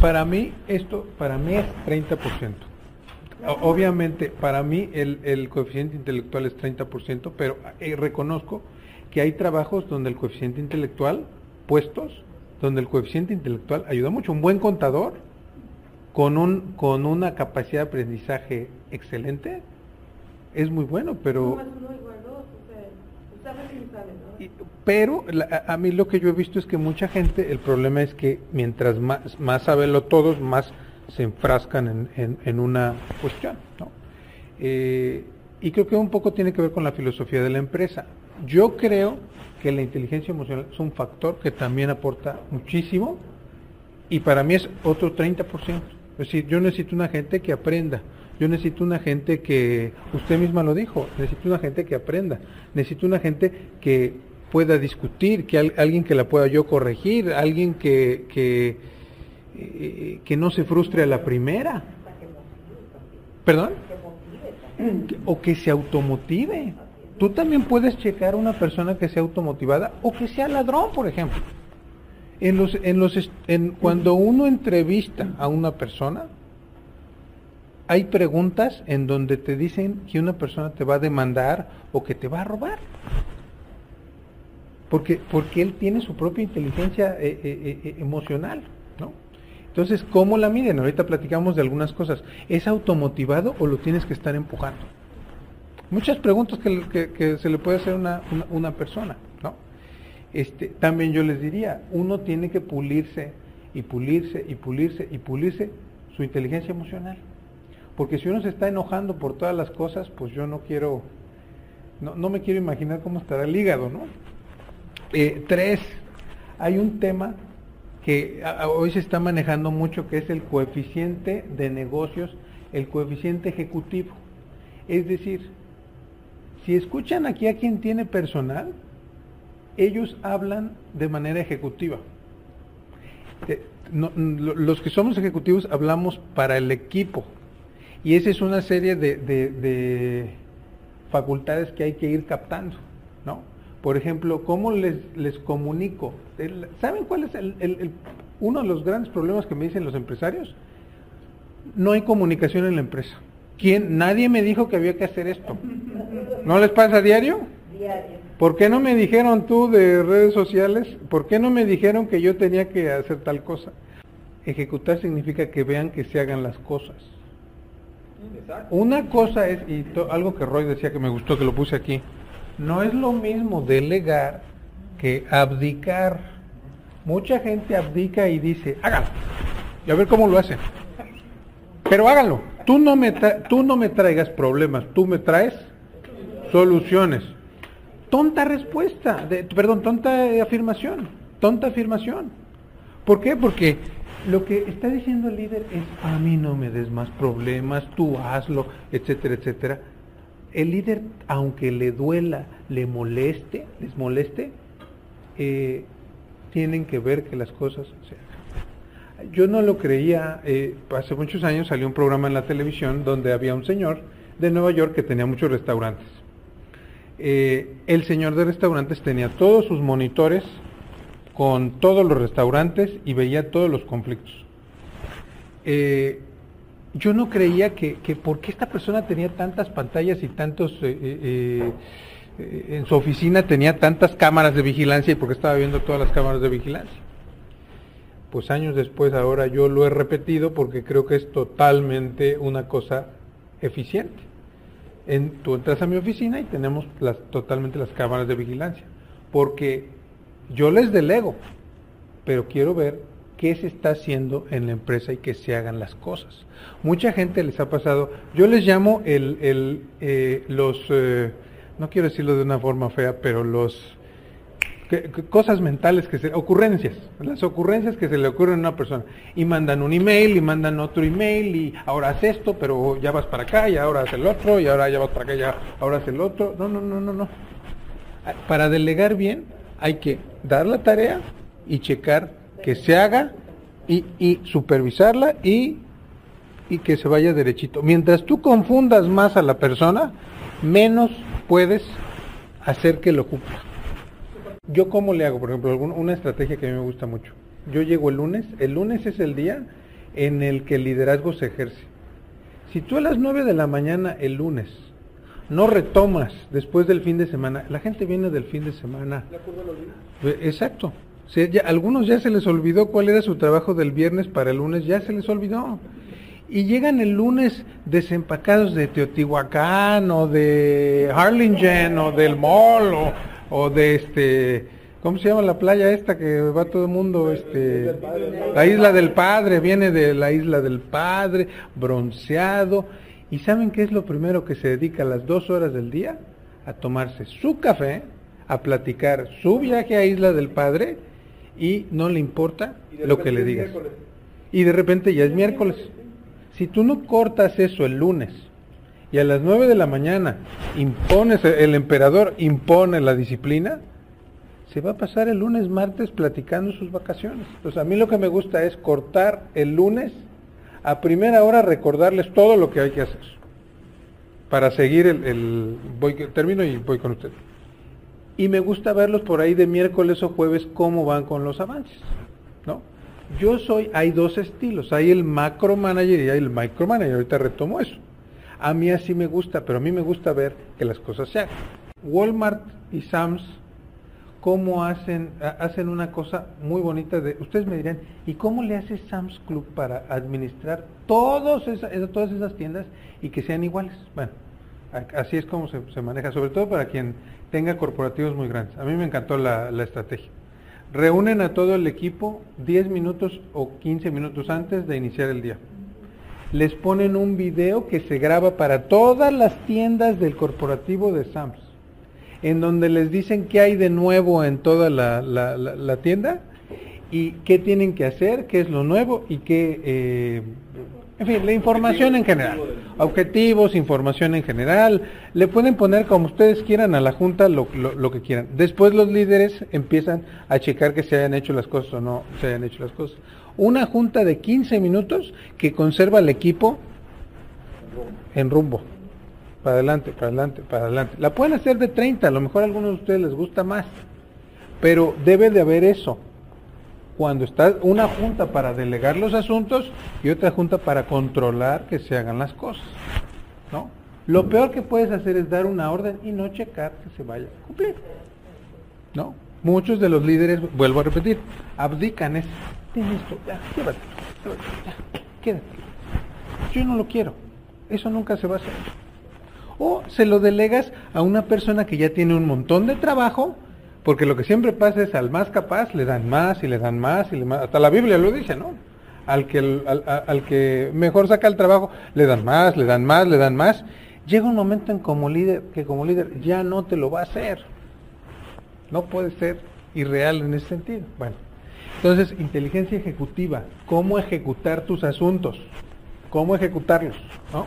Para mí, esto, para mí es 30%. O- Obviamente, para mí el, el coeficiente intelectual es 30%, pero eh, reconozco que hay trabajos donde el coeficiente intelectual, puestos, donde el coeficiente intelectual ayuda mucho. Un buen contador con, un, con una capacidad de aprendizaje excelente es muy bueno, pero... Uno más uno igual dos, o sea, Pero la- a mí lo que yo he visto es que mucha gente, el problema es que mientras más, más sabenlo todos, más se enfrascan en, en- en una cuestión. ¿no? Eh, y creo que un poco tiene que ver con la filosofía de la empresa. Yo creo que la inteligencia emocional es un factor que también aporta muchísimo y para mí es otro 30%. Es decir, yo necesito una gente que aprenda. Yo necesito una gente que, usted misma lo dijo, necesito una gente que aprenda. Necesito una gente que pueda discutir, que al- alguien que la pueda yo corregir, alguien que, que, eh, que no se frustre a la primera. ¿Perdón? O que se automotive. Tú también puedes checar una persona que sea automotivada o que sea ladrón, por ejemplo. En los, en los, en, cuando uno entrevista a una persona, hay preguntas en donde te dicen que una persona te va a demandar o que te va a robar. Porque, porque él tiene su propia inteligencia eh, eh, eh, emocional, ¿no? Entonces, ¿cómo la miden? Ahorita platicamos de algunas cosas. ¿Es automotivado o lo tienes que estar empujando? Muchas preguntas que, se le puede hacer a una, una, una persona, ¿no? Este, también yo les diría, uno tiene que pulirse y pulirse y pulirse y pulirse su inteligencia emocional. Porque si uno se está enojando por todas las cosas, pues yo no quiero, no, no me quiero imaginar cómo estará el hígado, ¿no? Eh, tres, hay un tema que hoy se está manejando mucho que es el coeficiente de negocios, el coeficiente ejecutivo. Es decir, si escuchan aquí a quien tiene personal, ellos hablan de manera ejecutiva. Eh, los que somos ejecutivos hablamos para el equipo. Y esa es una serie de, de- de facultades que hay que ir captando, ¿no? Por ejemplo, ¿cómo les, les comunico? ¿Saben cuál es el- el- el- uno de los grandes problemas que me dicen los empresarios? No hay comunicación en la empresa. ¿Quién? Nadie me dijo que había que hacer esto. ¿No les pasa a diario? Diario. ¿Por qué no me dijeron tú de redes sociales? ¿Por qué no me dijeron que yo tenía que hacer tal cosa? Ejecutar significa que vean que se hagan las cosas. Una cosa es, y algo que Roy decía que me gustó, que lo puse aquí, no es lo mismo delegar que abdicar. Mucha gente abdica y dice, hágalo, y a ver cómo lo hacen. Pero háganlo. Tú no me, tú no me traigas problemas, tú me traes soluciones. Tonta respuesta, perdón, tonta afirmación, tonta afirmación. ¿Por qué? Porque lo que está diciendo el líder es, a mí no me des más problemas, tú hazlo, etcétera, etcétera. El líder, aunque le duela, le moleste, les moleste, eh, tienen que ver que las cosas se hagan. Yo no lo creía, eh, hace muchos años salió un programa en la televisión donde había un señor de Nueva York que tenía muchos restaurantes. Eh, el señor de restaurantes tenía todos sus monitores con todos los restaurantes y veía todos los conflictos. Eh, yo no creía que, que por qué esta persona tenía tantas pantallas y tantos, eh, eh, eh, en su oficina tenía tantas cámaras de vigilancia y por qué estaba viendo todas las cámaras de vigilancia. Pues años después ahora yo lo he repetido porque creo que es totalmente una cosa eficiente. En, tú entras a mi oficina y tenemos las, totalmente las cámaras de vigilancia. Porque yo les delego, pero quiero ver qué se está haciendo en la empresa y que se hagan las cosas. Mucha gente les ha pasado, yo les llamo el, el, eh, los, eh, no quiero decirlo de una forma fea, pero los que- cosas mentales que se, ocurrencias, las ocurrencias que se le ocurren a una persona y mandan un email y mandan otro email y ahora haz esto, pero ya vas para acá y ahora haz el otro y ahora ya vas para acá y ahora haz el otro. No, no, no, no, no. Para delegar bien hay que dar la tarea y checar que se haga y, supervisarla y, y que se vaya derechito. Mientras tú confundas más a la persona, menos puedes hacer que lo cumpla. Yo cómo le hago, por ejemplo, una estrategia que a mí me gusta mucho. Yo llego el lunes, el lunes es el día en el que el liderazgo se ejerce. Si tú a las 9 de la mañana el lunes no retomas después del fin de semana, la gente viene del fin de semana. Eh, Exacto. Sí, ya- algunos ya se les olvidó cuál era su trabajo del viernes para el lunes, ya se les olvidó. Y llegan el lunes desempacados de Teotihuacán o de Harlingen o del Mall o, o de este, ¿cómo se llama la playa esta que va todo el mundo? Este, la isla del Padre, viene de la isla del Padre, bronceado. ¿Y saben qué es lo primero que se dedica a las dos horas del día? A tomarse su café, a platicar su viaje a Isla del Padre y no le importa lo que le digas. Y de repente ya es miércoles. Si tú no cortas eso el lunes y a las 9 de la mañana impones, el emperador impone la disciplina, se va a pasar el lunes, martes platicando sus vacaciones. Entonces a mí lo que me gusta es cortar el lunes, a primera hora recordarles todo lo que hay que hacer. Para seguir el... el voy, termino y voy con usted. Y me gusta verlos por ahí de miércoles o jueves cómo van con los avances. ¿no? Yo soy, hay dos estilos, hay el macro manager y hay el micro manager, ahorita retomo eso. A mí así me gusta, pero a mí me gusta ver que las cosas se hagan. Walmart y Sam's, cómo hacen, ha- hacen una cosa muy bonita de, ustedes me dirán, ¿y cómo le hace Sam's Club para administrar todos esa- todas esas tiendas y que sean iguales? Bueno, así es como se, se maneja, sobre todo para quien tenga corporativos muy grandes. A mí me encantó la, la estrategia. Reúnen a todo el equipo 10 minutos o 15 minutos antes de iniciar el día. Les ponen un video que se graba para todas las tiendas del corporativo de Sams, en donde les dicen qué hay de nuevo en toda la, la- la- la tienda y qué tienen que hacer, qué es lo nuevo y qué, eh, en fin, la información en general. Objetivos, información en general. Le pueden poner como ustedes quieran a la junta lo, lo- lo que quieran. Después los líderes empiezan a checar que se hayan hecho las cosas o no se hayan hecho las cosas. Una junta de 15 minutos que conserva el equipo en rumbo. Para adelante, para adelante, para adelante. La pueden hacer de 30, a lo mejor a algunos de ustedes les gusta más. Pero debe de haber eso cuando está una junta para delegar los asuntos y otra junta para controlar que se hagan las cosas. ¿no? Lo peor que puedes hacer es dar una orden y no checar que se vaya a cumplir. ¿no? Muchos de los líderes, vuelvo a repetir, abdican es, ten esto, ya, llévatelo, llévatelo, ya, quédate. Yo no lo quiero, eso nunca se va a hacer. O se lo delegas a una persona que ya tiene un montón de trabajo, porque lo que siempre pasa es al más capaz le dan más y le dan más y le más. Hasta la Biblia lo dice, ¿no? Al que, al, que mejor saca el trabajo le dan más, le dan más, le dan más. Llega un momento en como líder que como líder ya no te lo va a hacer. No puede ser irreal en ese sentido. Bueno, entonces inteligencia ejecutiva, cómo ejecutar tus asuntos, cómo ejecutarlos, ¿no?